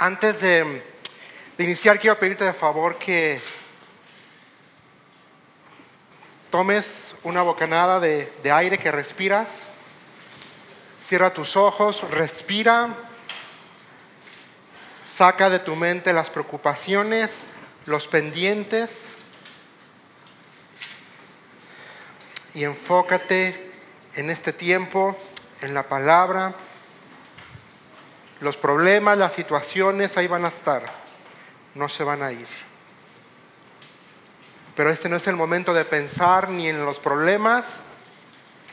Antes de, iniciar, quiero pedirte de favor que tomes una bocanada de, aire que respiras. Cierra tus ojos, respira. Saca de tu mente las preocupaciones, los pendientes y enfócate en este tiempo, en la palabra. Los problemas, las situaciones ahí van a estar, no se van a ir. Pero este no es el momento de pensar ni en los problemas,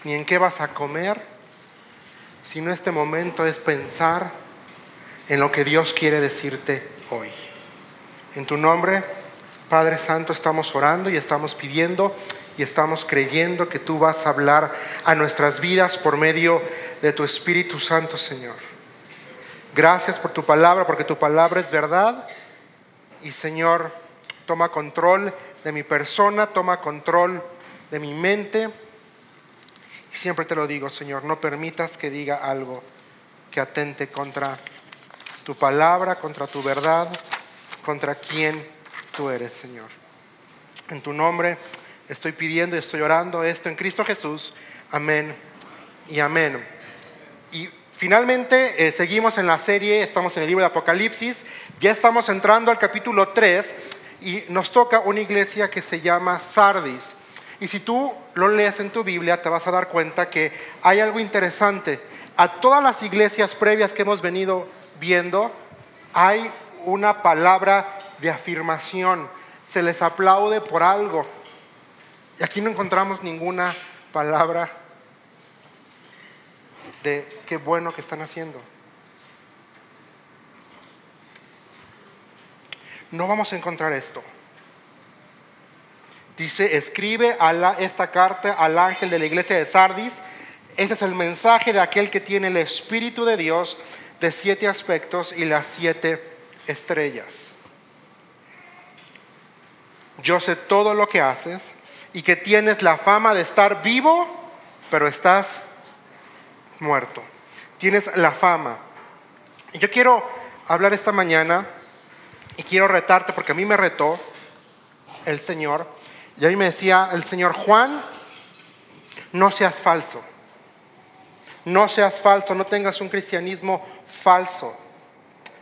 ni en qué vas a comer, sino este momento es pensar en lo que Dios quiere decirte hoy. En tu nombre, Padre Santo, estamos orando y estamos pidiendo y estamos creyendo que tú vas a hablar a nuestras vidas por medio de tu Espíritu Santo, Señor. Gracias por tu palabra, porque tu palabra es verdad. Y Señor, toma control de mi persona, toma control de mi mente. Y siempre te lo digo, Señor, no permitas que diga algo que atente contra tu palabra, contra tu verdad, contra quien tú eres, Señor. En tu nombre estoy pidiendo y estoy orando esto en Cristo Jesús. Amén y amén. Y finalmente eh, seguimos en la serie, estamos en el libro de Apocalipsis, ya estamos entrando al capítulo 3 y nos toca una iglesia que se llama Sardis. Y si tú lo lees en tu Biblia, te vas a dar cuenta que hay algo interesante. A todas las iglesias previas que hemos venido viendo, hay una palabra de afirmación. Se les aplaude por algo. Y aquí no encontramos ninguna palabra de qué bueno que están haciendo. No vamos a encontrar esto. Dice, escribe a esta carta al ángel de la iglesia de Sardis. Este es el mensaje de aquel que tiene el Espíritu de Dios de siete aspectos y las siete estrellas. Yo sé todo lo que haces y que tienes la fama de estar vivo, pero estás muerto. Tienes la fama. Y yo quiero hablar esta mañana y quiero retarte porque a mí me retó el Señor. Y a mí me decía el Señor, Juan, no seas falso. No seas falso, no tengas un cristianismo falso.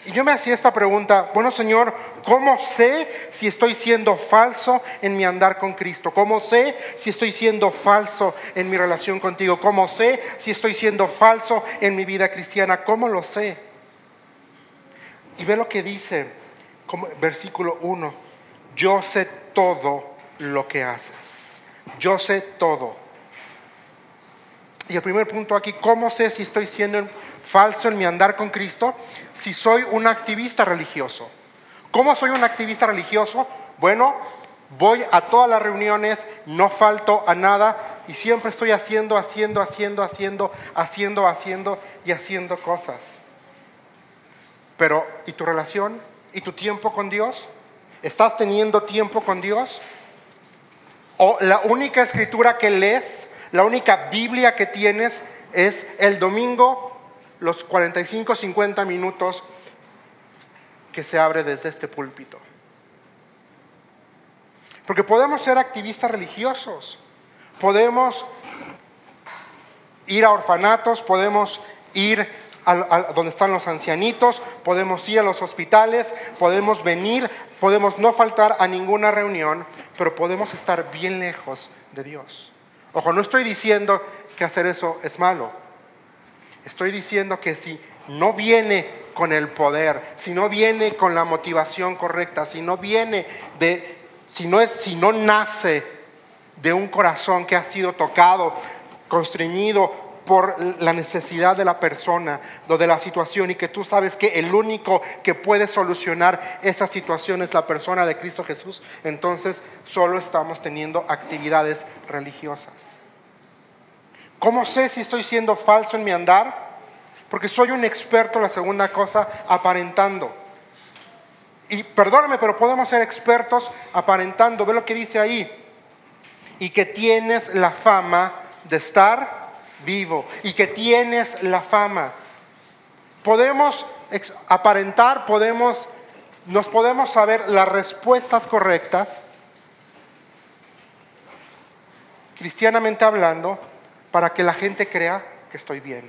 Y yo me hacía esta pregunta, bueno Señor, ¿cómo sé si estoy siendo falso en mi andar con Cristo? ¿Cómo sé si estoy siendo falso en mi relación contigo? ¿Cómo sé si estoy siendo falso en mi vida cristiana? ¿Cómo lo sé? Y ve lo que dice, como, versículo 1, yo sé todo lo que haces. Yo sé todo. Y el primer punto aquí, ¿cómo sé si estoy siendo falso en mi andar con Cristo si soy un activista religioso. ¿Cómo soy un activista religioso? Bueno, voy a todas las reuniones, no falto a nada y siempre estoy haciendo, haciendo, haciendo, haciendo, haciendo, haciendo y haciendo cosas. Pero, ¿y tu relación? ¿Y tu tiempo con Dios? ¿Estás teniendo tiempo con Dios? ¿O la única escritura que lees, la única Biblia que tienes es el domingo los 45, 50 minutos que se abre desde este púlpito. Porque podemos ser activistas religiosos, podemos ir a orfanatos, podemos ir a, donde están los ancianitos, podemos ir a los hospitales, podemos venir, podemos no faltar a ninguna reunión, pero podemos estar bien lejos de Dios. Ojo, no estoy diciendo que hacer eso es malo. Estoy diciendo que si no viene con el poder, si no viene con la motivación correcta, si no viene de, si no es, si no nace de un corazón que ha sido tocado, constreñido por la necesidad de la persona o de la situación y que tú sabes que el único que puede solucionar esa situación es la persona de Cristo Jesús, entonces solo estamos teniendo actividades religiosas. ¿Cómo sé si estoy siendo falso en mi andar? Porque soy un experto, la segunda cosa, aparentando. Y perdóname, pero podemos ser expertos aparentando. Ve lo que dice ahí. Y que tienes la fama de estar vivo. Y que tienes la fama. Podemos aparentar, podemos, nos podemos saber las respuestas correctas, cristianamente hablando, para que la gente crea que estoy bien.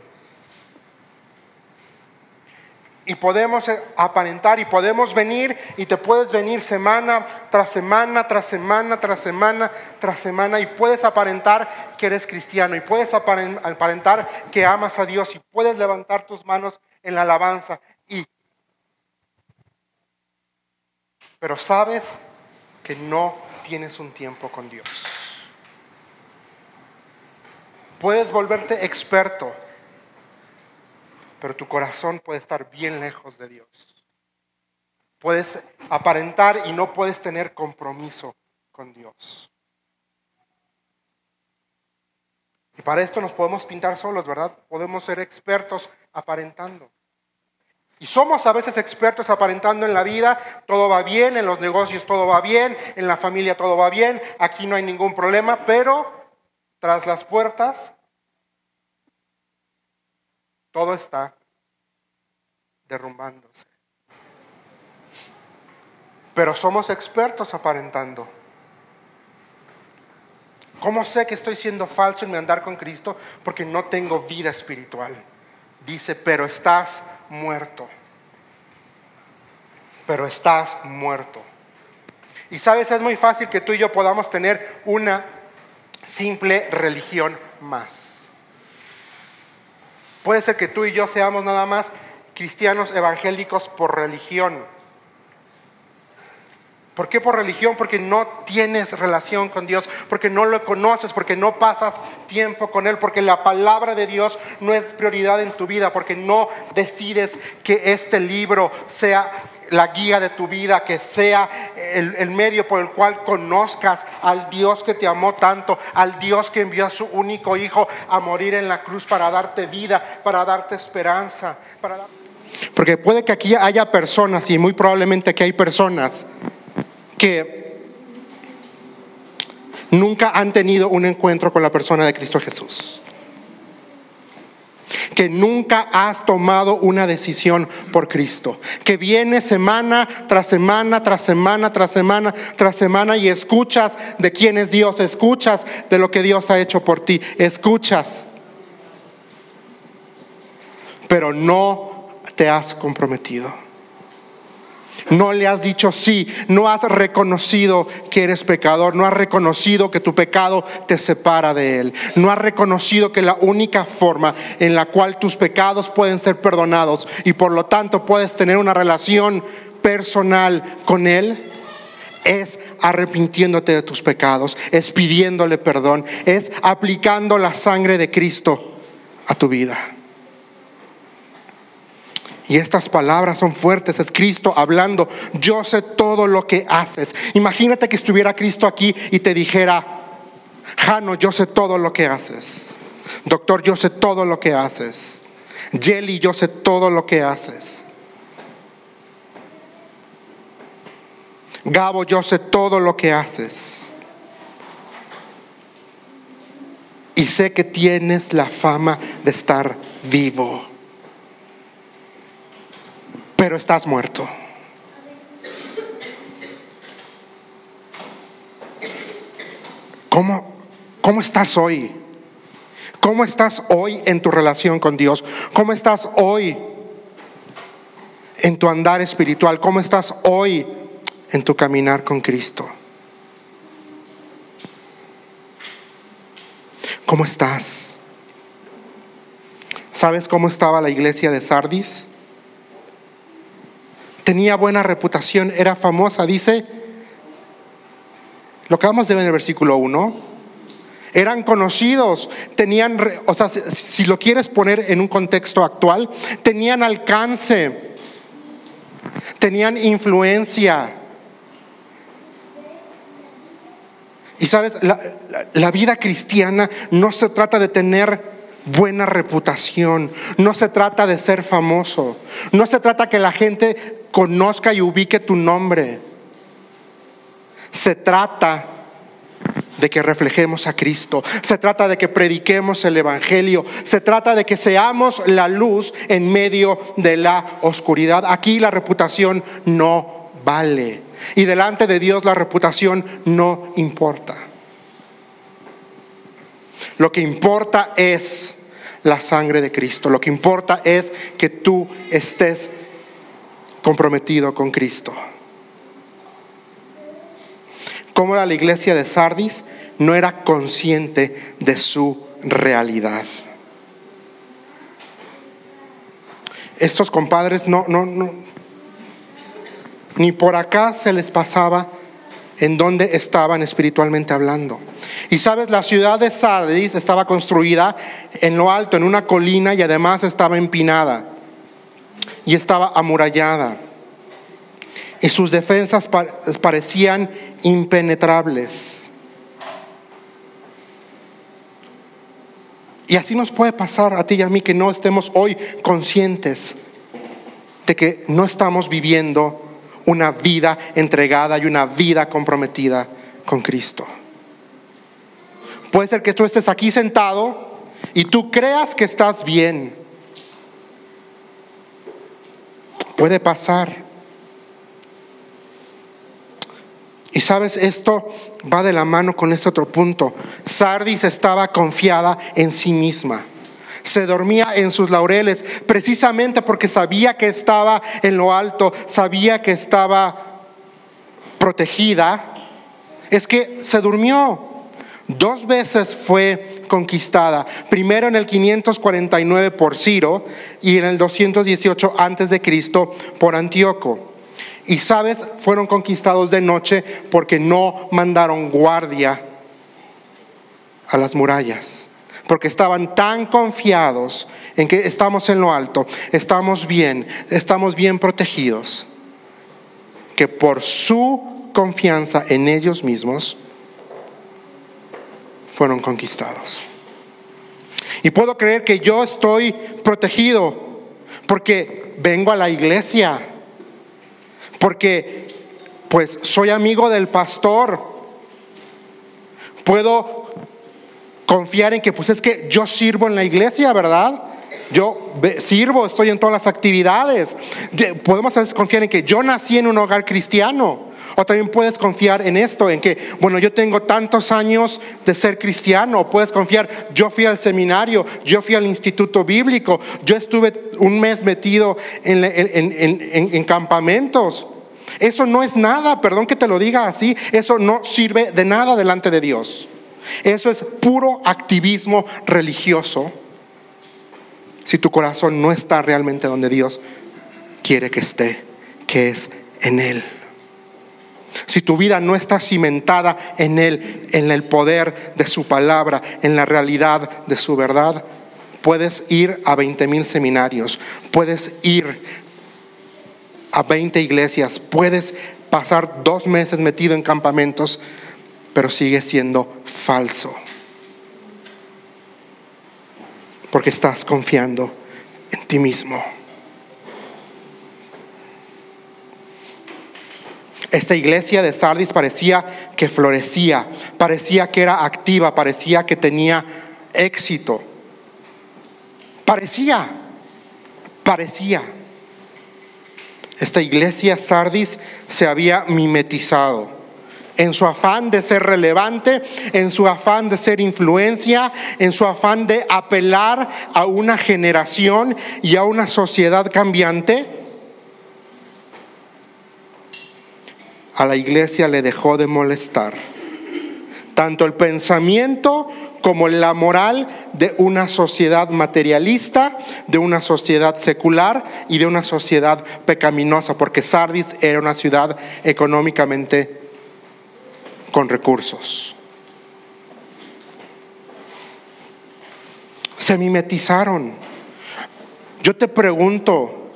Y podemos eh, aparentar y podemos venir y te puedes venir semana tras semana, tras semana, tras semana, tras semana y puedes aparentar que eres cristiano y puedes aparentar que amas a Dios y puedes levantar tus manos en la alabanza y pero sabes que no tienes un tiempo con Dios. Puedes volverte experto pero tu corazón puede estar bien lejos de Dios. Puedes aparentar y no puedes tener compromiso con Dios. Y para esto nos podemos pintar solos, ¿verdad? Podemos ser expertos aparentando. Y somos a veces expertos aparentando en la vida, todo va bien, en los negocios todo va bien, en la familia todo va bien, aquí no hay ningún problema, pero tras las puertas todo está derrumbándose. Pero somos expertos aparentando. ¿Cómo sé que estoy siendo falso en mi andar con Cristo? Porque no tengo vida espiritual. Dice, pero estás muerto. Pero estás muerto. Y sabes, es muy fácil que tú y yo podamos tener una simple religión más. Puede ser que tú y yo seamos nada más cristianos evangélicos por religión. ¿Por qué por religión? Porque no tienes relación con Dios, porque no lo conoces, porque no pasas tiempo con Él, porque la palabra de Dios no es prioridad en tu vida, porque no decides que este libro sea la guía de tu vida, que sea el, medio por el cual conozcas al Dios que te amó tanto, al Dios que envió a su único Hijo a morir en la cruz para darte vida, para darte esperanza. Porque puede que aquí haya personas, y muy probablemente que hay personas, que nunca han tenido un encuentro con la persona de Cristo Jesús que nunca has tomado una decisión por Cristo, que viene semana tras semana, tras semana, tras semana, tras semana y escuchas de quién es Dios, escuchas de lo que Dios ha hecho por ti, escuchas, pero no te has comprometido. No le has dicho sí, no has reconocido que eres pecador, no has reconocido que tu pecado te separa de Él, no has reconocido que la única forma en la cual tus pecados pueden ser perdonados y por lo tanto puedes tener una relación personal con Él es arrepintiéndote de tus pecados, es pidiéndole perdón, es aplicando la sangre de Cristo a tu vida. Y estas palabras son fuertes, es Cristo hablando, yo sé todo lo que haces. Imagínate que estuviera Cristo aquí y te dijera, Jano, yo sé todo lo que haces. Doctor, yo sé todo lo que haces. Jelly, yo sé todo lo que haces. Gabo, yo sé todo lo que haces. Y sé que tienes la fama de estar vivo pero estás muerto. ¿Cómo, ¿Cómo estás hoy? ¿Cómo estás hoy en tu relación con Dios? ¿Cómo estás hoy en tu andar espiritual? ¿Cómo estás hoy en tu caminar con Cristo? ¿Cómo estás? ¿Sabes cómo estaba la iglesia de Sardis? Tenía buena reputación, era famosa, dice, lo que vamos de ver en el versículo 1, eran conocidos, tenían, o sea, si lo quieres poner en un contexto actual, tenían alcance, tenían influencia. Y sabes, la, la, vida cristiana no se trata de tener buena reputación, no se trata de ser famoso, no se trata que la gente conozca y ubique tu nombre. Se trata de que reflejemos a Cristo. Se trata de que prediquemos el Evangelio. Se trata de que seamos la luz en medio de la oscuridad. Aquí la reputación no vale. Y delante de Dios la reputación no importa. Lo que importa es la sangre de Cristo. Lo que importa es que tú estés comprometido con Cristo. ¿Cómo era la iglesia de Sardis? No era consciente de su realidad. Estos compadres no, no, no, ni por acá se les pasaba en donde estaban espiritualmente hablando. Y sabes, la ciudad de Sardis estaba construida en lo alto, en una colina y además estaba empinada y estaba amurallada. Y sus defensas parecían impenetrables. Y así nos puede pasar a ti y a mí que no estemos hoy conscientes de que no estamos viviendo una vida entregada y una vida comprometida con Cristo. Puede ser que tú estés aquí sentado y tú creas que estás bien. Puede pasar. Y sabes, esto va de la mano con ese otro punto. Sardis estaba confiada en sí misma. Se dormía en sus laureles precisamente porque sabía que estaba en lo alto, sabía que estaba protegida. Es que se durmió. Dos veces fue conquistada. Primero en el 549 por Ciro y en el 218 antes de Cristo por Antíoco. Y sabes, fueron conquistados de noche porque no mandaron guardia a las murallas. Porque estaban tan confiados en que estamos en lo alto, estamos bien, estamos bien protegidos, que por su confianza en ellos mismos fueron conquistados. Y puedo creer que yo estoy protegido porque vengo a la iglesia porque pues soy amigo del pastor. Puedo confiar en que pues es que yo sirvo en la iglesia, ¿verdad? Yo sirvo, estoy en todas las actividades. Podemos confiar en que yo nací en un hogar cristiano. O también puedes confiar en esto, en que, bueno, yo tengo tantos años de ser cristiano. Puedes confiar, yo fui al seminario, yo fui al instituto bíblico, yo estuve un mes metido en, en campamentos. Eso no es nada, perdón que te lo diga así, eso no sirve de nada delante de Dios. Eso es puro activismo religioso si tu corazón no está realmente donde Dios quiere que esté, que es en Él. Si tu vida no está cimentada en Él, en el poder de su palabra, en la realidad de su verdad, puedes ir a 20 mil seminarios, puedes ir a 20 iglesias, puedes pasar dos meses metido en campamentos, pero sigue siendo falso. Porque estás confiando en ti mismo. Esta iglesia de Sardis parecía que florecía, parecía que era activa, parecía que tenía éxito. Parecía, parecía. Esta iglesia Sardis se había mimetizado en su afán de ser relevante, en su afán de ser influencia, en su afán de apelar a una generación y a una sociedad cambiante. A la iglesia le dejó de molestar tanto el pensamiento como la moral de una sociedad materialista, de una sociedad secular y de una sociedad pecaminosa, porque Sardis era una ciudad económicamente con recursos. Se mimetizaron. Yo te pregunto,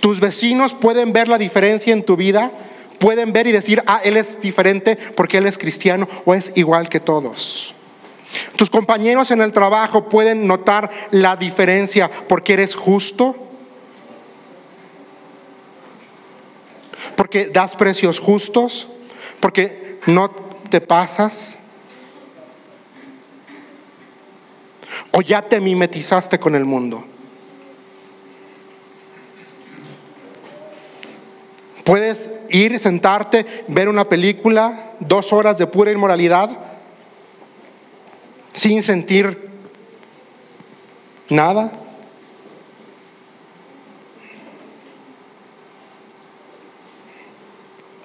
¿tus vecinos pueden ver la diferencia en tu vida? ¿Pueden ver y decir, ah, él es diferente porque él es cristiano o es igual que todos? Tus compañeros en el trabajo pueden notar la diferencia porque eres justo, porque das precios justos, porque no te pasas? ¿O ya te mimetizaste con el mundo? Puedes ir, sentarte, ver una película, dos horas de pura inmoralidad, sin sentir nada.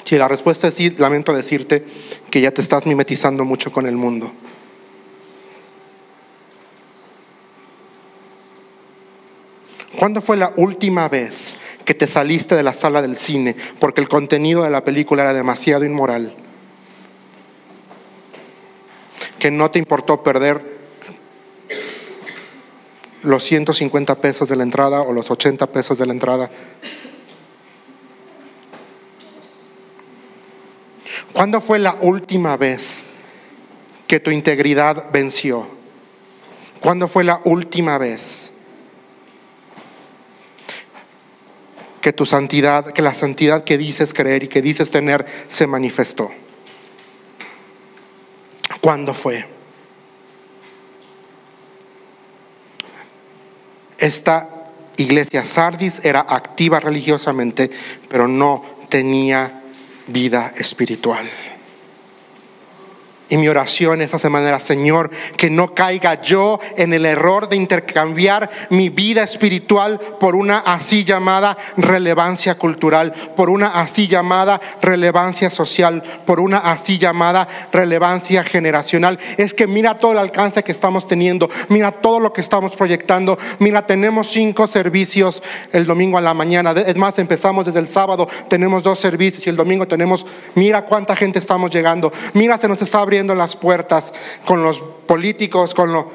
Si la respuesta es sí, lamento decirte que ya te estás mimetizando mucho con el mundo. ¿Cuándo fue la última vez que te saliste de la sala del cine porque el contenido de la película era demasiado inmoral? Que no te importó perder los 150 pesos de la entrada o los 80 pesos de la entrada. ¿Cuándo fue la última vez que tu integridad venció? ¿Cuándo fue la última vez? Que tu santidad, que la santidad que dices creer y que dices tener se manifestó. ¿Cuándo fue? Esta iglesia Sardis era activa religiosamente, pero no tenía vida espiritual. Y mi oración esta semana era, Señor, que no caiga yo en el error de intercambiar mi vida espiritual por una así llamada relevancia cultural, por una así llamada relevancia social, por una así llamada relevancia generacional. Es que mira todo el alcance que estamos teniendo, mira todo lo que estamos proyectando, mira, tenemos cinco servicios el domingo a la mañana. Es más, empezamos desde el sábado, tenemos dos servicios y el domingo tenemos, mira cuánta gente estamos llegando, mira, se nos está abriendo las puertas con los políticos, con lo...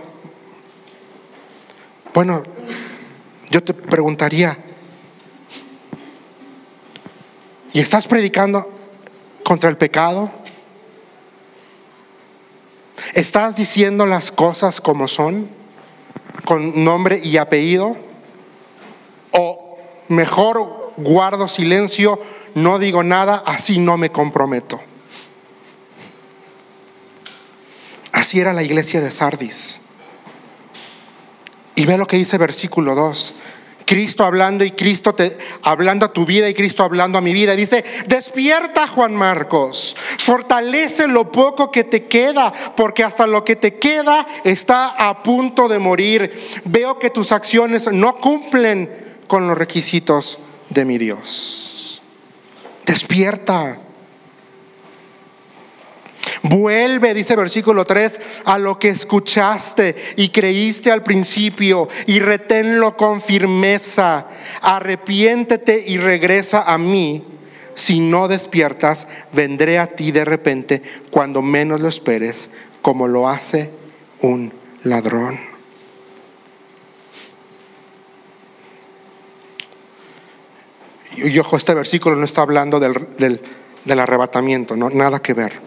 Bueno, yo te preguntaría, ¿y estás predicando contra el pecado? ¿Estás diciendo las cosas como son, con nombre y apellido? ¿O mejor guardo silencio, no digo nada, así no me comprometo? Así era la iglesia de Sardis. Y ve lo que dice versículo 2. Cristo hablando y Cristo hablando a tu vida y Cristo hablando a mi vida. Dice, despierta Juan Marcos, fortalece lo poco que te queda, porque hasta lo que te queda está a punto de morir. Veo que tus acciones no cumplen con los requisitos de mi Dios. Despierta. Vuelve, dice versículo 3, a lo que escuchaste y creíste al principio y reténlo con firmeza. Arrepiéntete y regresa a mí. Si no despiertas, vendré a ti de repente cuando menos lo esperes, como lo hace un ladrón. Y ojo, este versículo no está hablando del, del arrebatamiento, no, nada que ver.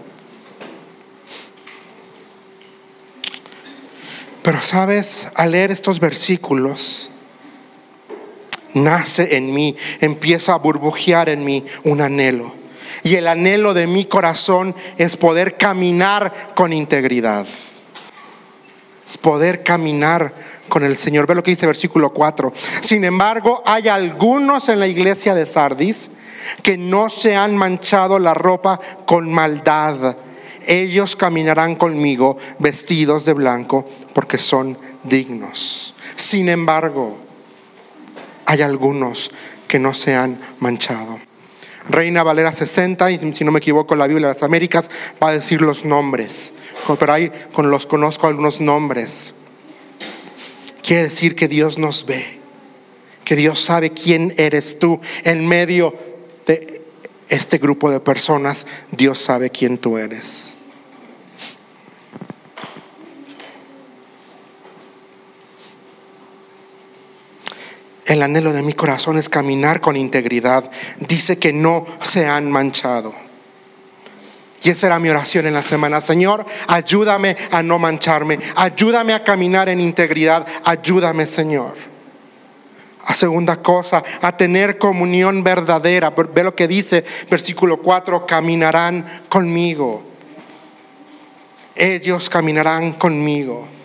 Pero sabes, al leer estos versículos, nace en mí, empieza a burbujear en mí un anhelo. Y el anhelo de mi corazón es poder caminar con integridad. Es poder caminar con el Señor. Ve lo que dice versículo 4. Sin embargo, hay algunos en la iglesia de Sardis que no se han manchado la ropa con maldad. Ellos caminarán conmigo vestidos de blanco porque son dignos. Sin embargo, hay algunos que no se han manchado. Reina Valera 60, y si no me equivoco, la Biblia de las Américas va a decir los nombres, pero ahí con los conozco algunos nombres. Quiere decir que Dios nos ve, que Dios sabe quién eres tú en medio de este grupo de personas. Dios sabe quién tú eres. El anhelo de mi corazón es caminar con integridad. Dice que no se han manchado. Y esa era mi oración en la semana. Señor, ayúdame a no mancharme. Ayúdame a caminar en integridad. Ayúdame, Señor. A segunda cosa, a tener comunión verdadera. Ve lo que dice versículo 4, caminarán conmigo. ellos caminarán conmigo.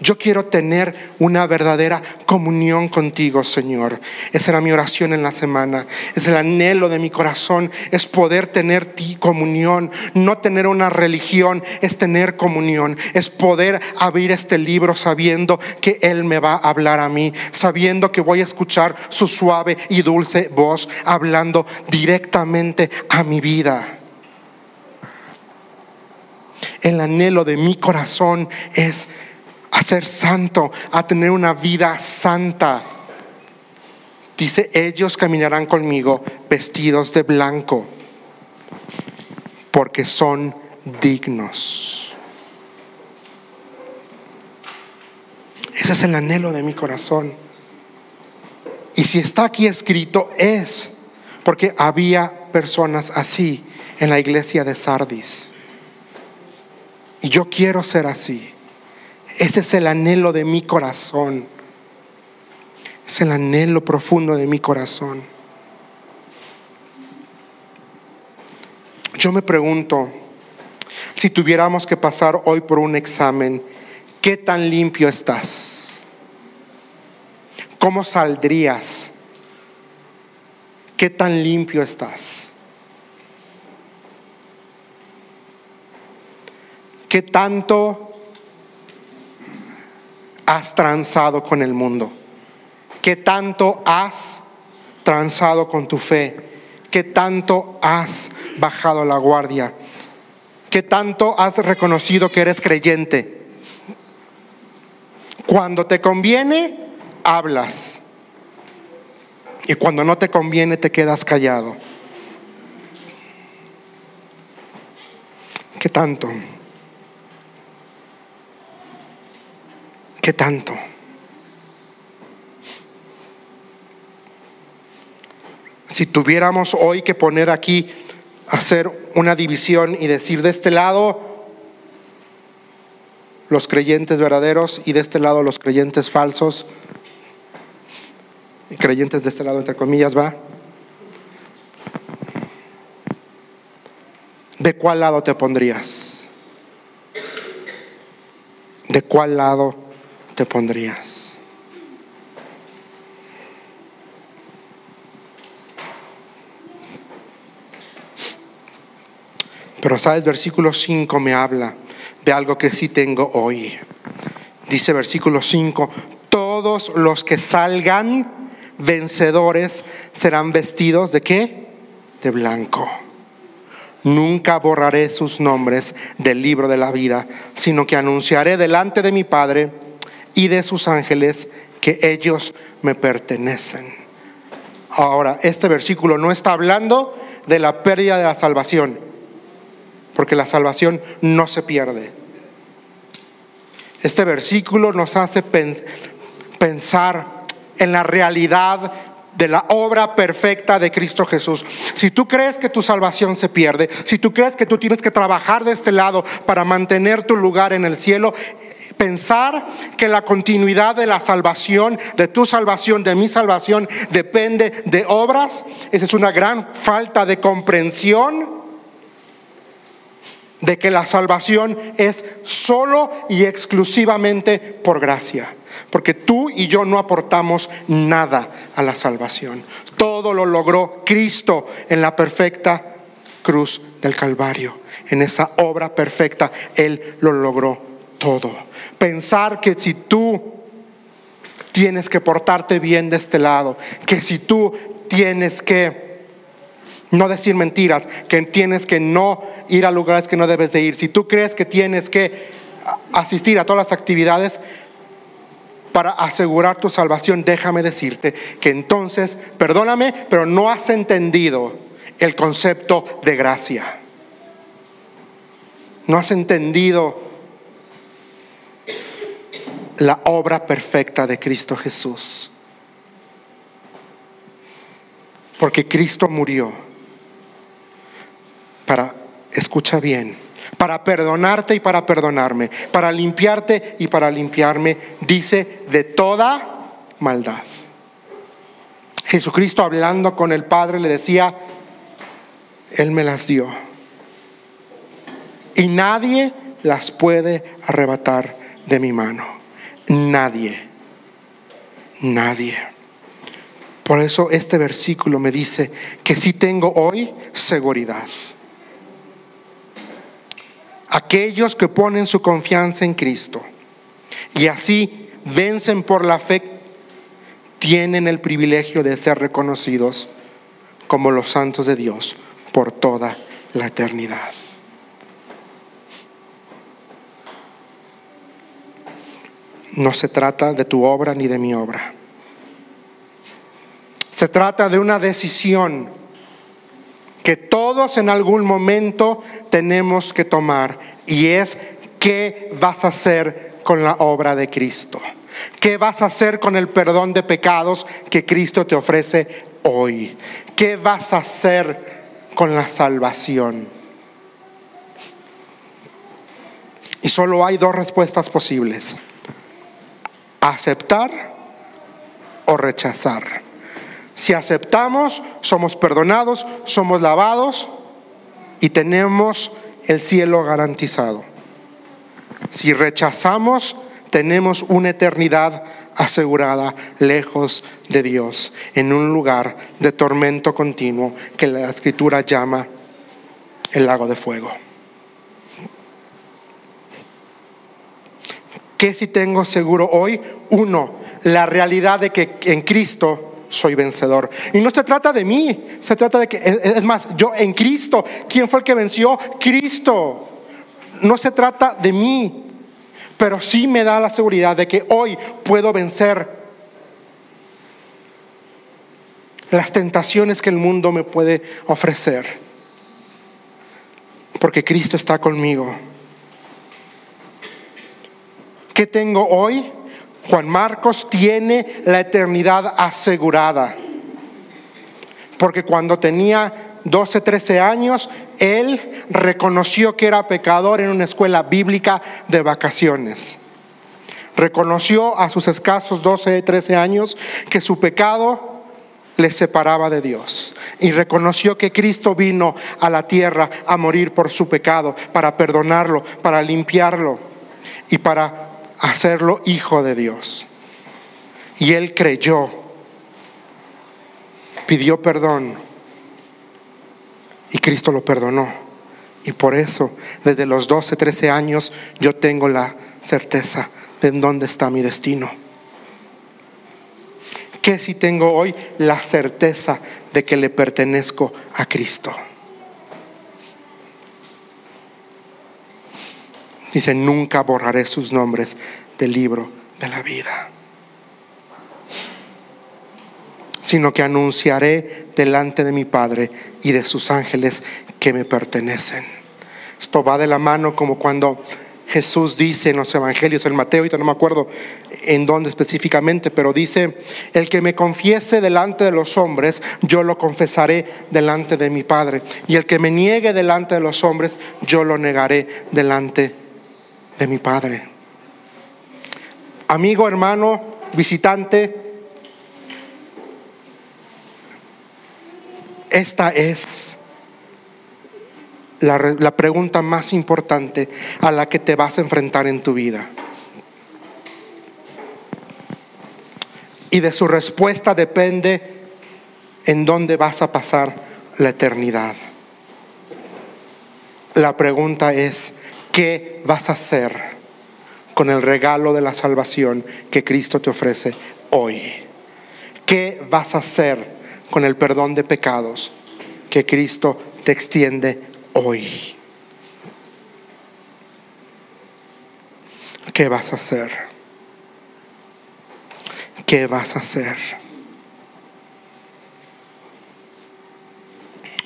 Yo quiero tener una verdadera comunión contigo, Señor. Esa era mi oración en la semana. Es el anhelo de mi corazón, es poder tener ti comunión, no tener una religión, es tener comunión, es poder abrir este libro sabiendo que Él me va a hablar a mí, sabiendo que voy a escuchar su suave y dulce voz hablando directamente a mi vida. El anhelo de mi corazón es a ser santo, a tener una vida santa. Dice, ellos caminarán conmigo vestidos de blanco, porque son dignos. Ese es el anhelo de mi corazón. Y si está aquí escrito es porque había personas así en la iglesia de Sardis. Y yo quiero ser así. Ese es el anhelo de mi corazón. Es el anhelo profundo de mi corazón. Yo me pregunto, si tuviéramos que pasar hoy por un examen, ¿qué tan limpio estás? ¿Cómo saldrías? ¿Qué tan limpio estás? ¿Qué tanto has transado con el mundo? ¿Qué tanto has transado con tu fe? ¿Qué tanto has bajado la guardia? ¿Qué tanto has reconocido que eres creyente? Cuando te conviene, hablas. Y cuando no te conviene, te quedas callado. ¿Qué tanto? ¿Qué tanto? Si tuviéramos hoy que poner aquí, hacer una división y decir de este lado los creyentes verdaderos y de este lado los creyentes falsos, y creyentes de este lado entre comillas va, ¿de cuál lado te pondrías? ¿De cuál lado te pondrías? Pero sabes, versículo 5 me habla de algo que sí tengo hoy. Dice versículo 5, todos los que salgan vencedores serán vestidos de qué? De blanco. Nunca borraré sus nombres del libro de la vida, sino que anunciaré delante de mi Padre y de sus ángeles que ellos me pertenecen. Ahora, este versículo no está hablando de la pérdida de la salvación, porque la salvación no se pierde. Este versículo nos hace pensar en la realidad de la obra perfecta de Cristo Jesús. Si tú crees que tu salvación se pierde, si tú crees que tú tienes que trabajar de este lado para mantener tu lugar en el cielo, pensar que la continuidad de la salvación, de tu salvación, de mi salvación, depende de obras, esa es una gran falta de comprensión de que la salvación es solo y exclusivamente por gracia. Porque tú y yo no aportamos nada a la salvación. Todo lo logró Cristo en la perfecta cruz del Calvario. En esa obra perfecta, Él lo logró todo. Pensar que si tú tienes que portarte bien de este lado, que si tú tienes que no decir mentiras, que tienes que no ir a lugares que no debes de ir, si tú crees que tienes que asistir a todas las actividades, para asegurar tu salvación, déjame decirte que entonces, perdóname, pero no has entendido el concepto de gracia. No has entendido la obra perfecta de Cristo Jesús. Porque Cristo murió para, escucha bien, para perdonarte y para perdonarme, para limpiarte y para limpiarme, dice, de toda maldad. Jesucristo hablando con el Padre le decía, Él me las dio. Y nadie las puede arrebatar de mi mano. Nadie, nadie. Por eso este versículo me dice que sí tengo hoy seguridad. Aquellos que ponen su confianza en Cristo y así vencen por la fe, tienen el privilegio de ser reconocidos como los santos de Dios por toda la eternidad. No se trata de tu obra ni de mi obra. Se trata de una decisión que todos en algún momento tenemos que tomar y es qué vas a hacer con la obra de Cristo. ¿Qué vas a hacer con el perdón de pecados que Cristo te ofrece hoy? ¿Qué vas a hacer con la salvación? Y solo hay dos respuestas posibles. Aceptar o rechazar. Si aceptamos, somos perdonados, somos lavados y tenemos el cielo garantizado. Si rechazamos, tenemos una eternidad asegurada lejos de Dios, en un lugar de tormento continuo que la escritura llama el lago de fuego. ¿Qué si tengo seguro hoy? Uno, la realidad de que en Cristo soy vencedor. Y no se trata de mí, se trata de que, es más, yo en Cristo, ¿quién fue el que venció? Cristo. No se trata de mí, pero sí me da la seguridad de que hoy puedo vencer las tentaciones que el mundo me puede ofrecer. Porque Cristo está conmigo. ¿Qué tengo hoy? Juan Marcos tiene la eternidad asegurada. Porque cuando tenía 12, 13 años, él reconoció que era pecador en una escuela bíblica de vacaciones. Reconoció a sus escasos 12, 13 años que su pecado le separaba de Dios. Y reconoció que Cristo vino a la tierra a morir por su pecado, para perdonarlo, para limpiarlo y para hacerlo hijo de Dios. Y él creyó, pidió perdón y Cristo lo perdonó. Y por eso, desde los 12, 13 años, yo tengo la certeza de en dónde está mi destino. Que si tengo hoy la certeza de que le pertenezco a Cristo. Dice, nunca borraré sus nombres del libro de la vida, sino que anunciaré delante de mi Padre y de sus ángeles que me pertenecen. Esto va de la mano como cuando Jesús dice en los evangelios, en Mateo, ahorita no me acuerdo en dónde específicamente, pero dice, el que me confiese delante de los hombres, yo lo confesaré delante de mi Padre. Y el que me niegue delante de los hombres, yo lo negaré delante de mi Padre. Amigo, hermano, visitante, esta es la, la, pregunta más importante a la que te vas a enfrentar en tu vida. Y de su respuesta depende en dónde vas a pasar la eternidad. La pregunta es, ¿Qué vas a hacer con el regalo de la salvación que Cristo te ofrece hoy? ¿Qué vas a hacer con el perdón de pecados que Cristo te extiende hoy? ¿Qué vas a hacer? ¿Qué vas a hacer?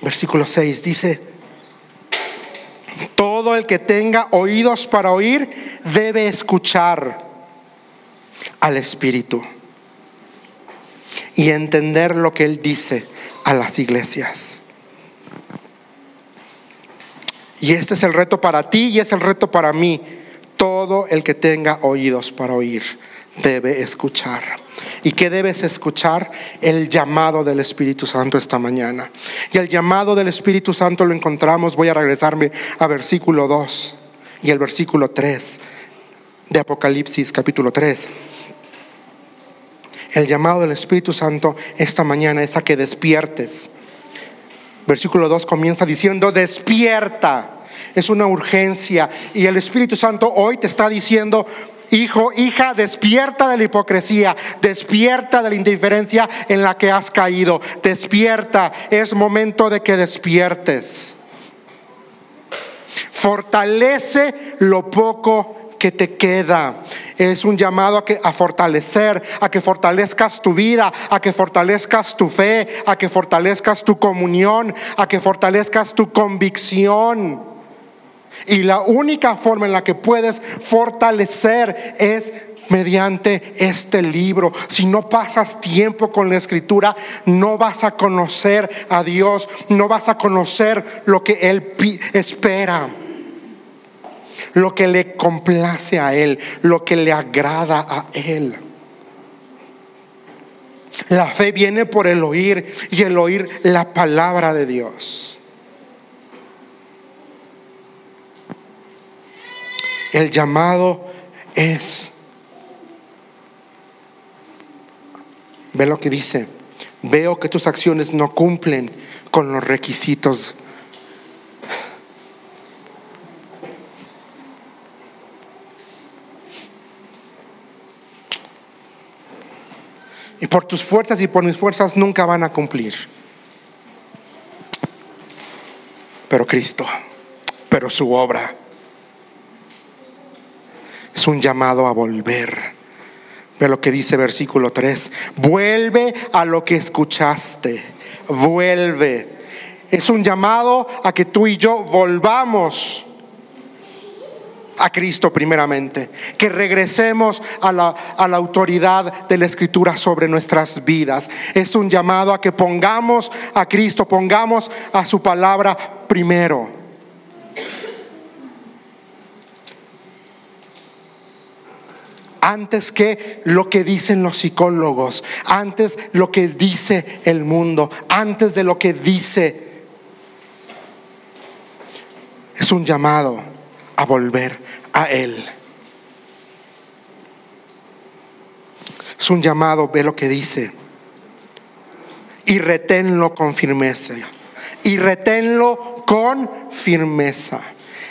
Versículo 6 dice, todo el que tenga oídos para oír debe escuchar al Espíritu y entender lo que Él dice a las iglesias. Y este es el reto para ti y es el reto para mí. Todo el que tenga oídos para oír debe escuchar. ¿Y qué debes escuchar? El llamado del Espíritu Santo esta mañana. Y el llamado del Espíritu Santo lo encontramos, voy a regresarme a versículo 2. y el versículo 3 de Apocalipsis capítulo 3. El llamado del Espíritu Santo esta mañana es a que despiertes. Versículo 2 comienza diciendo, despierta. Es una urgencia. Y el Espíritu Santo hoy te está diciendo, Hijo, hija, despierta de la hipocresía, despierta de la indiferencia en la que has caído, despierta, es momento de que despiertes. Fortalece lo poco que te queda. Es un llamado a, que, a fortalecer, a que fortalezcas tu vida, a que fortalezcas tu fe, a que fortalezcas tu comunión, a que fortalezcas tu convicción. Y la única forma en la que puedes fortalecer es mediante este libro. Si no pasas tiempo con la escritura, no vas a conocer a Dios, no vas a conocer lo que Él espera, lo que le complace a Él, lo que le agrada a Él. La fe viene por el oír y el oír la palabra de Dios. El llamado es, ve lo que dice, veo que tus acciones no cumplen con los requisitos. Y por tus fuerzas y por mis fuerzas nunca van a cumplir. Pero Cristo, pero su obra es un llamado a volver. Ve lo que dice versículo 3. Vuelve a lo que escuchaste. Vuelve. Es un llamado a que tú y yo volvamos a Cristo primeramente, que regresemos a la, a la, autoridad de la Escritura sobre nuestras vidas. Es un llamado a que pongamos a Cristo, pongamos a su palabra primero. Antes que lo que dicen los psicólogos, antes lo que dice el mundo, antes de lo que dice. Es un llamado a volver a Él. Es un llamado, ve lo que dice. Y reténlo con firmeza. Y reténlo con firmeza.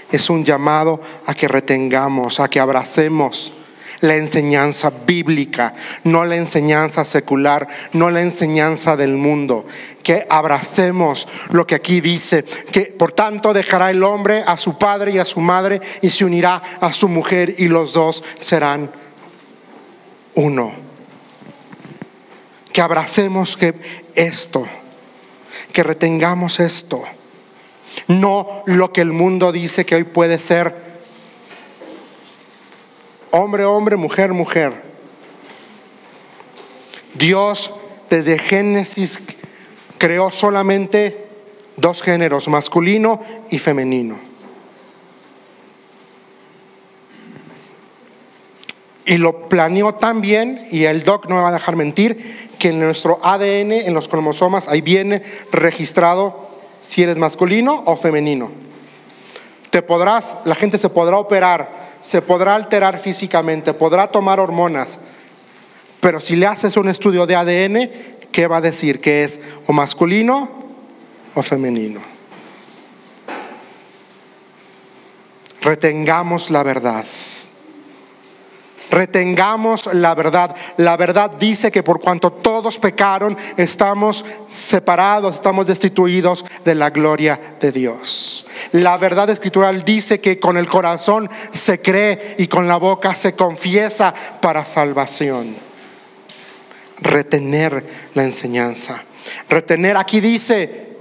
Es un llamado a que retengamos, a que abracemos la enseñanza bíblica, no la enseñanza secular, no la enseñanza del mundo. Que abracemos lo que aquí dice, que por tanto dejará el hombre a su padre y a su madre y se unirá a su mujer y los dos serán uno. Que abracemos que esto, que retengamos esto, no lo que el mundo dice que hoy puede ser hombre, hombre, mujer, mujer. Dios desde Génesis creó solamente dos géneros, masculino y femenino. Y lo planeó tan bien, y el doc no me va a dejar mentir, que en nuestro ADN, en los cromosomas, ahí viene registrado si eres masculino o femenino. Te podrás, la gente se podrá operar se podrá alterar físicamente, podrá tomar hormonas, pero si le haces un estudio de ADN, ¿qué va a decir? Que es o masculino o femenino. Retengamos la verdad. Retengamos la verdad. La verdad dice que por cuanto todos pecaron, estamos separados, estamos destituidos de la gloria de Dios. La verdad escritural dice que con el corazón se cree y con la boca se confiesa para salvación. Retener la enseñanza. Retener, aquí dice,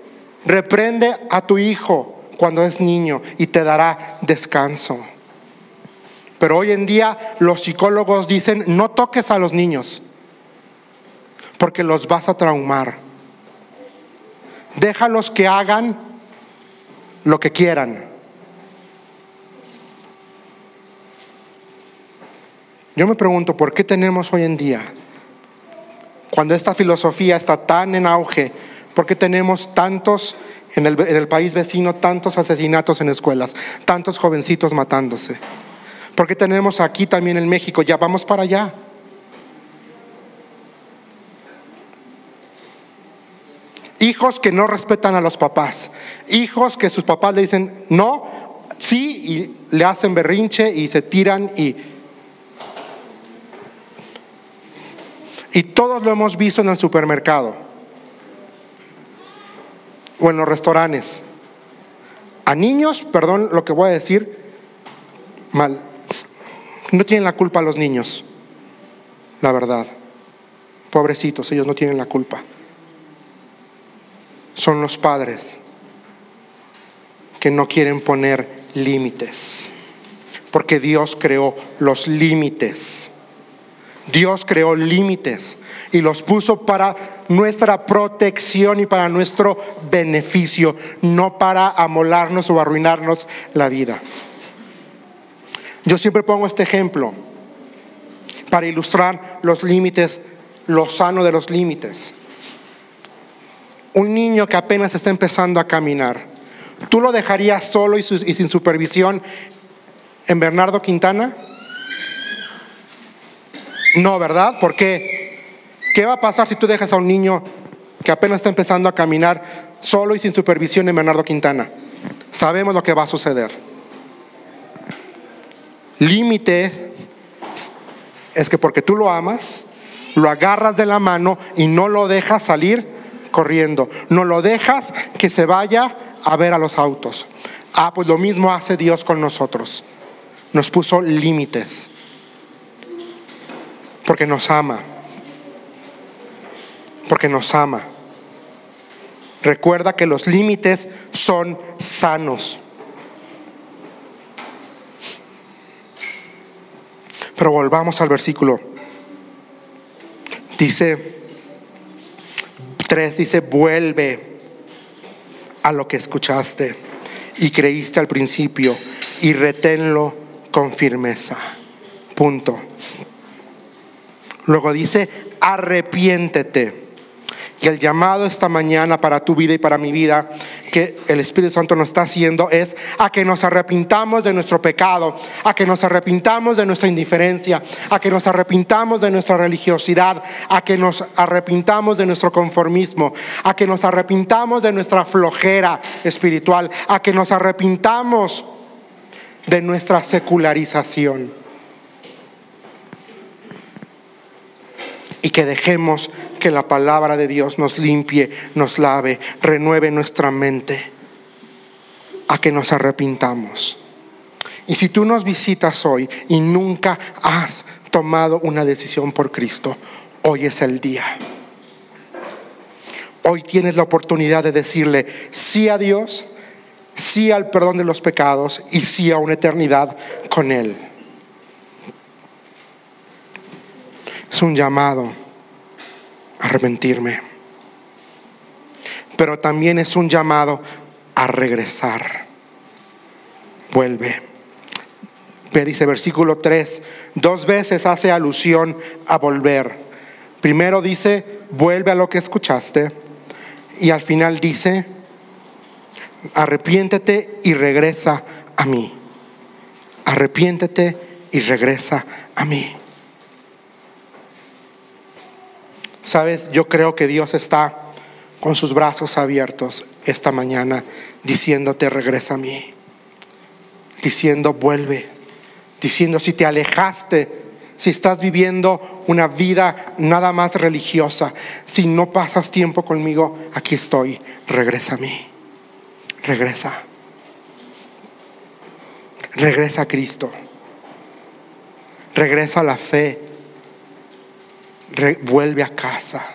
reprende a tu hijo cuando es niño y te dará descanso. Pero hoy en día los psicólogos dicen, no toques a los niños, porque los vas a traumar. Déjalos que hagan lo que quieran. Yo me pregunto, ¿por qué tenemos hoy en día, cuando esta filosofía está tan en auge, ¿Por qué tenemos tantos en el, en el país vecino, tantos asesinatos en escuelas, tantos jovencitos matándose? ¿Por qué tenemos aquí también en México? Ya vamos para allá. Hijos que no respetan a los papás. Hijos que sus papás le dicen no, sí, y le hacen berrinche y se tiran y... Y todos lo hemos visto en el supermercado o en los restaurantes. A niños, perdón lo que voy a decir, mal, no tienen la culpa los niños, la verdad. Pobrecitos, ellos no tienen la culpa son los padres que no quieren poner límites, porque Dios creó los límites. Dios creó límites y los puso para nuestra protección y para nuestro beneficio, no para amolarnos o arruinarnos la vida. Yo siempre pongo este ejemplo para ilustrar los límites, lo sano de los límites un niño que apenas está empezando a caminar, ¿tú lo dejarías solo y, sin supervisión en Bernardo Quintana? No, ¿verdad? ¿Por qué? ¿Qué va a pasar si tú dejas a un niño que apenas está empezando a caminar solo y sin supervisión en Bernardo Quintana? Sabemos lo que va a suceder. Límite es que porque tú lo amas, lo agarras de la mano y no lo dejas salir corriendo. No lo dejas que se vaya a ver a los autos. Ah, pues lo mismo hace Dios con nosotros. Nos puso límites. Porque nos ama. Porque nos ama. Recuerda que los límites son sanos. Pero volvamos al versículo. Dice, 3 dice, vuelve a lo que escuchaste y creíste al principio y reténlo con firmeza. Punto. Luego dice, arrepiéntete. Y el llamado esta mañana para tu vida y para mi vida que el Espíritu Santo nos está haciendo es a que nos arrepintamos de nuestro pecado, a que nos arrepintamos de nuestra indiferencia, a que nos arrepintamos de nuestra religiosidad, a que nos arrepintamos de nuestro conformismo, a que nos arrepintamos de nuestra flojera espiritual, a que nos arrepintamos de nuestra secularización. y que dejemos que la palabra de Dios nos limpie, nos lave, renueve nuestra mente, a que nos arrepintamos. Y si tú nos visitas hoy y nunca has tomado una decisión por Cristo, hoy es el día. Hoy tienes la oportunidad de decirle sí a Dios, sí al perdón de los pecados y sí a una eternidad con Él. Es un llamado arrepentirme. Pero también es un llamado a regresar. Vuelve. Ve, dice versículo 3, dos veces hace alusión a volver. Primero dice, vuelve a lo que escuchaste. Y al final dice, arrepiéntete y regresa a mí. Arrepiéntete y regresa a mí. Sabes, yo creo que Dios está con sus brazos abiertos esta mañana diciéndote regresa a mí, diciendo vuelve, diciendo si te alejaste, si estás viviendo una vida nada más religiosa, si no pasas tiempo conmigo, aquí estoy, regresa a mí, regresa, regresa a Cristo, regresa a la fe vuelve a casa.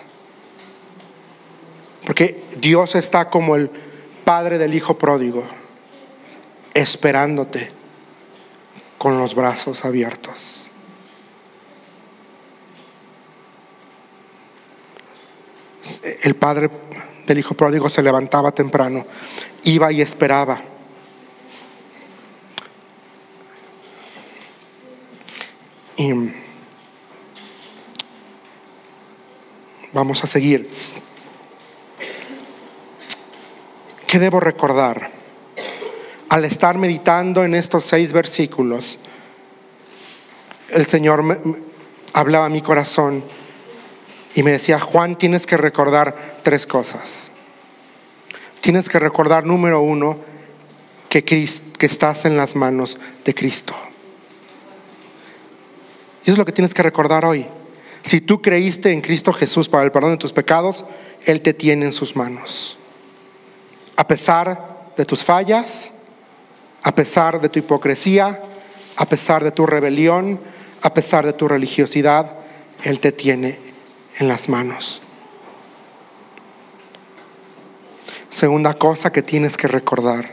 Porque Dios está como el padre del hijo pródigo, esperándote con los brazos abiertos. El padre del hijo pródigo se levantaba temprano, iba y esperaba. Y Vamos a seguir. ¿Qué debo recordar? Al estar meditando en estos seis versículos, el Señor me, hablaba a mi corazón y me decía, Juan, tienes que recordar tres cosas. Tienes que recordar, número uno, que, que estás en las manos de Cristo. Y eso es lo que tienes que recordar hoy. Si tú creíste en Cristo Jesús para el perdón de tus pecados, Él te tiene en sus manos. A pesar de tus fallas, a pesar de tu hipocresía, a pesar de tu rebelión, a pesar de tu religiosidad, Él te tiene en las manos. Segunda cosa que tienes que recordar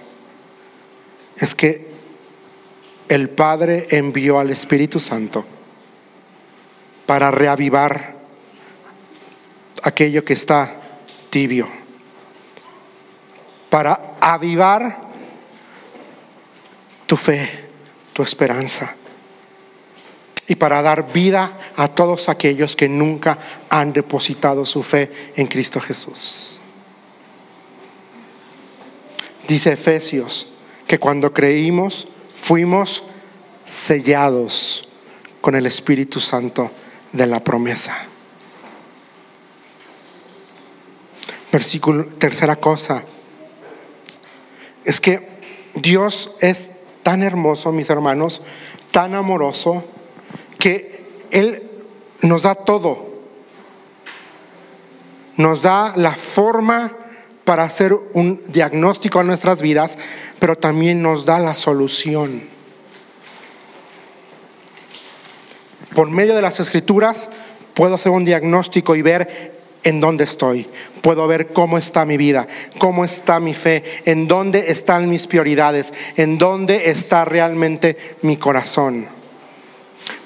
es que el Padre envió al Espíritu Santo para reavivar aquello que está tibio, para avivar tu fe, tu esperanza y para dar vida a todos aquellos que nunca han depositado su fe en Cristo Jesús. Dice Efesios que cuando creímos fuimos sellados con el Espíritu Santo de la promesa. Versículo, tercera cosa, es que Dios es tan hermoso, mis hermanos, tan amoroso, que Él nos da todo. Nos da la forma para hacer un diagnóstico a nuestras vidas, pero también nos da la solución. Por medio de las escrituras puedo hacer un diagnóstico y ver en dónde estoy. Puedo ver cómo está mi vida, cómo está mi fe, en dónde están mis prioridades, en dónde está realmente mi corazón.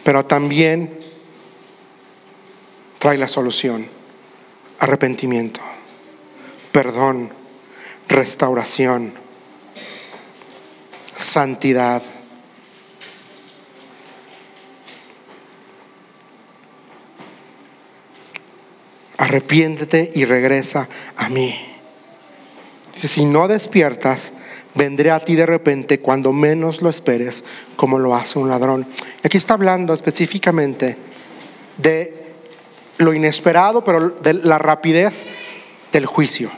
Pero también trae la solución. Arrepentimiento, perdón, restauración, santidad arrepiéntete y regresa a mí. Dice, si no despiertas, vendré a ti de repente cuando menos lo esperes, como lo hace un ladrón. Aquí está hablando específicamente de lo inesperado, pero de la rapidez del juicio.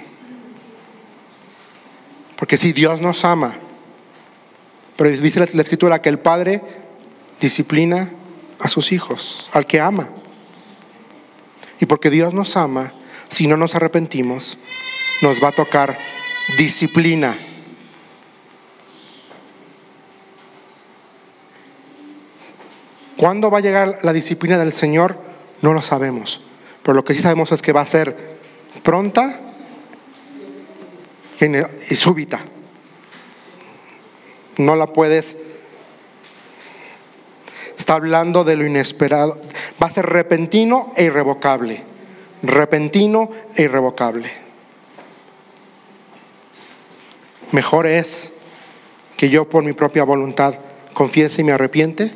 Porque si Dios nos ama, pero dice la escritura que el Padre disciplina a sus hijos, al que ama. Y porque Dios nos ama, si no nos arrepentimos, nos va a tocar disciplina. ¿Cuándo va a llegar la disciplina del Señor? No lo sabemos. Pero lo que sí sabemos es que va a ser pronta y súbita. No la puedes está hablando de lo inesperado. Va a ser repentino e irrevocable. Repentino e irrevocable. Mejor es que yo por mi propia voluntad confiese y me arrepiente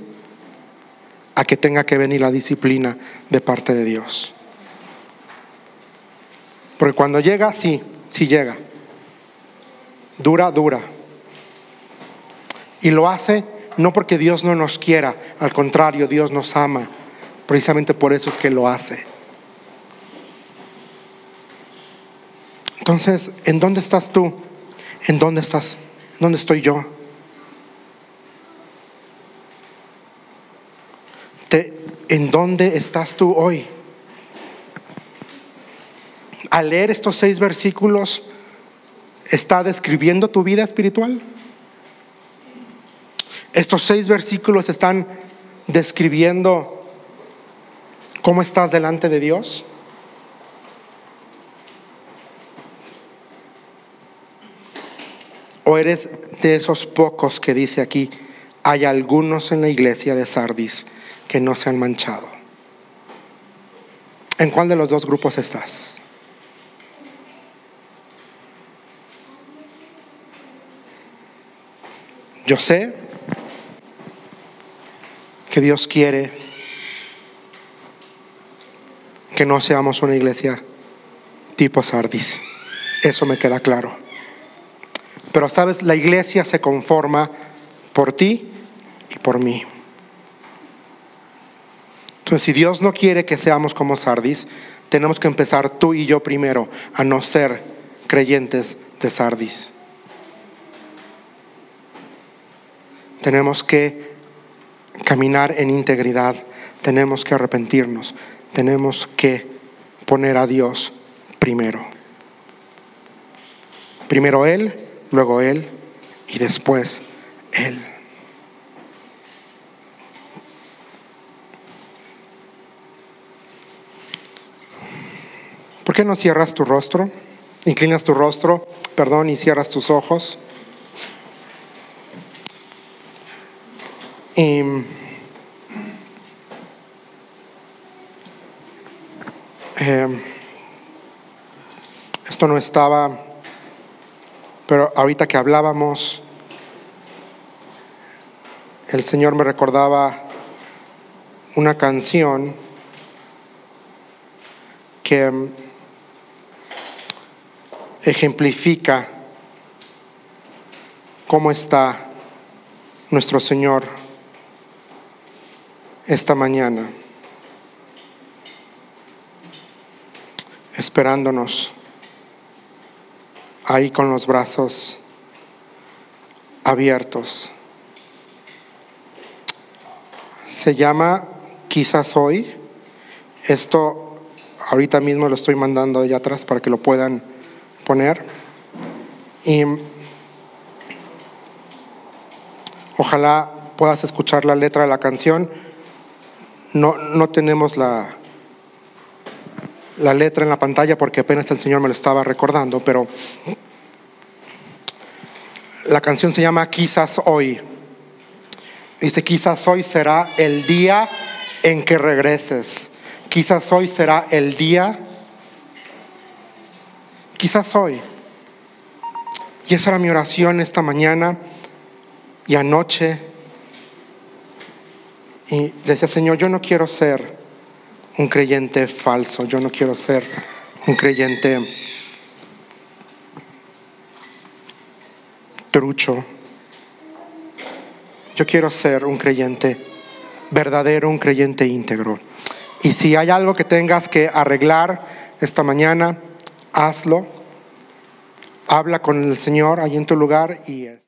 a que tenga que venir la disciplina de parte de Dios. Porque cuando llega, sí, sí llega. Dura, dura. Y lo hace no porque Dios no nos quiera, al contrario, Dios nos ama. Precisamente por eso es que lo hace. Entonces, ¿en dónde estás tú? ¿En dónde estás? ¿En dónde estoy yo? ¿En dónde estás tú hoy? Al leer estos seis versículos, ¿está describiendo tu vida espiritual? Estos seis versículos están describiendo cómo estás delante de Dios. ¿O eres de esos pocos que dice aquí, hay algunos en la iglesia de Sardis que no se han manchado? ¿En cuál de los dos grupos estás? Yo sé que Dios quiere que no seamos una iglesia tipo Sardis. Eso me queda claro. Pero sabes, la iglesia se conforma por ti y por mí. Entonces, si Dios no quiere que seamos como Sardis, tenemos que empezar tú y yo primero a no ser creyentes de Sardis. Tenemos que caminar en integridad, tenemos que arrepentirnos, tenemos que poner a Dios primero. Primero Él, luego Él y después Él. ¿Por qué no cierras tu rostro? Inclinas tu rostro, perdón, y cierras tus ojos. Y eh, esto no estaba, pero ahorita que hablábamos, el Señor me recordaba una canción que ejemplifica cómo está nuestro Señor esta mañana, esperándonos ahí con los brazos abiertos. Se llama Quizás hoy. Esto ahorita mismo lo estoy mandando allá atrás para que lo puedan poner. Y ojalá puedas escuchar la letra de la canción. No, no tenemos la, la letra en la pantalla porque apenas el Señor me lo estaba recordando, pero la canción se llama Quizás hoy. Dice, quizás hoy será el día en que regreses. Quizás hoy será el día quizás hoy. Y esa era mi oración esta mañana y anoche. Y decía, Señor, yo no quiero ser un creyente falso, yo no quiero ser un creyente trucho. Yo quiero ser un creyente verdadero, un creyente íntegro. Y si hay algo que tengas que arreglar esta mañana, hazlo, habla con el Señor ahí en tu lugar y es.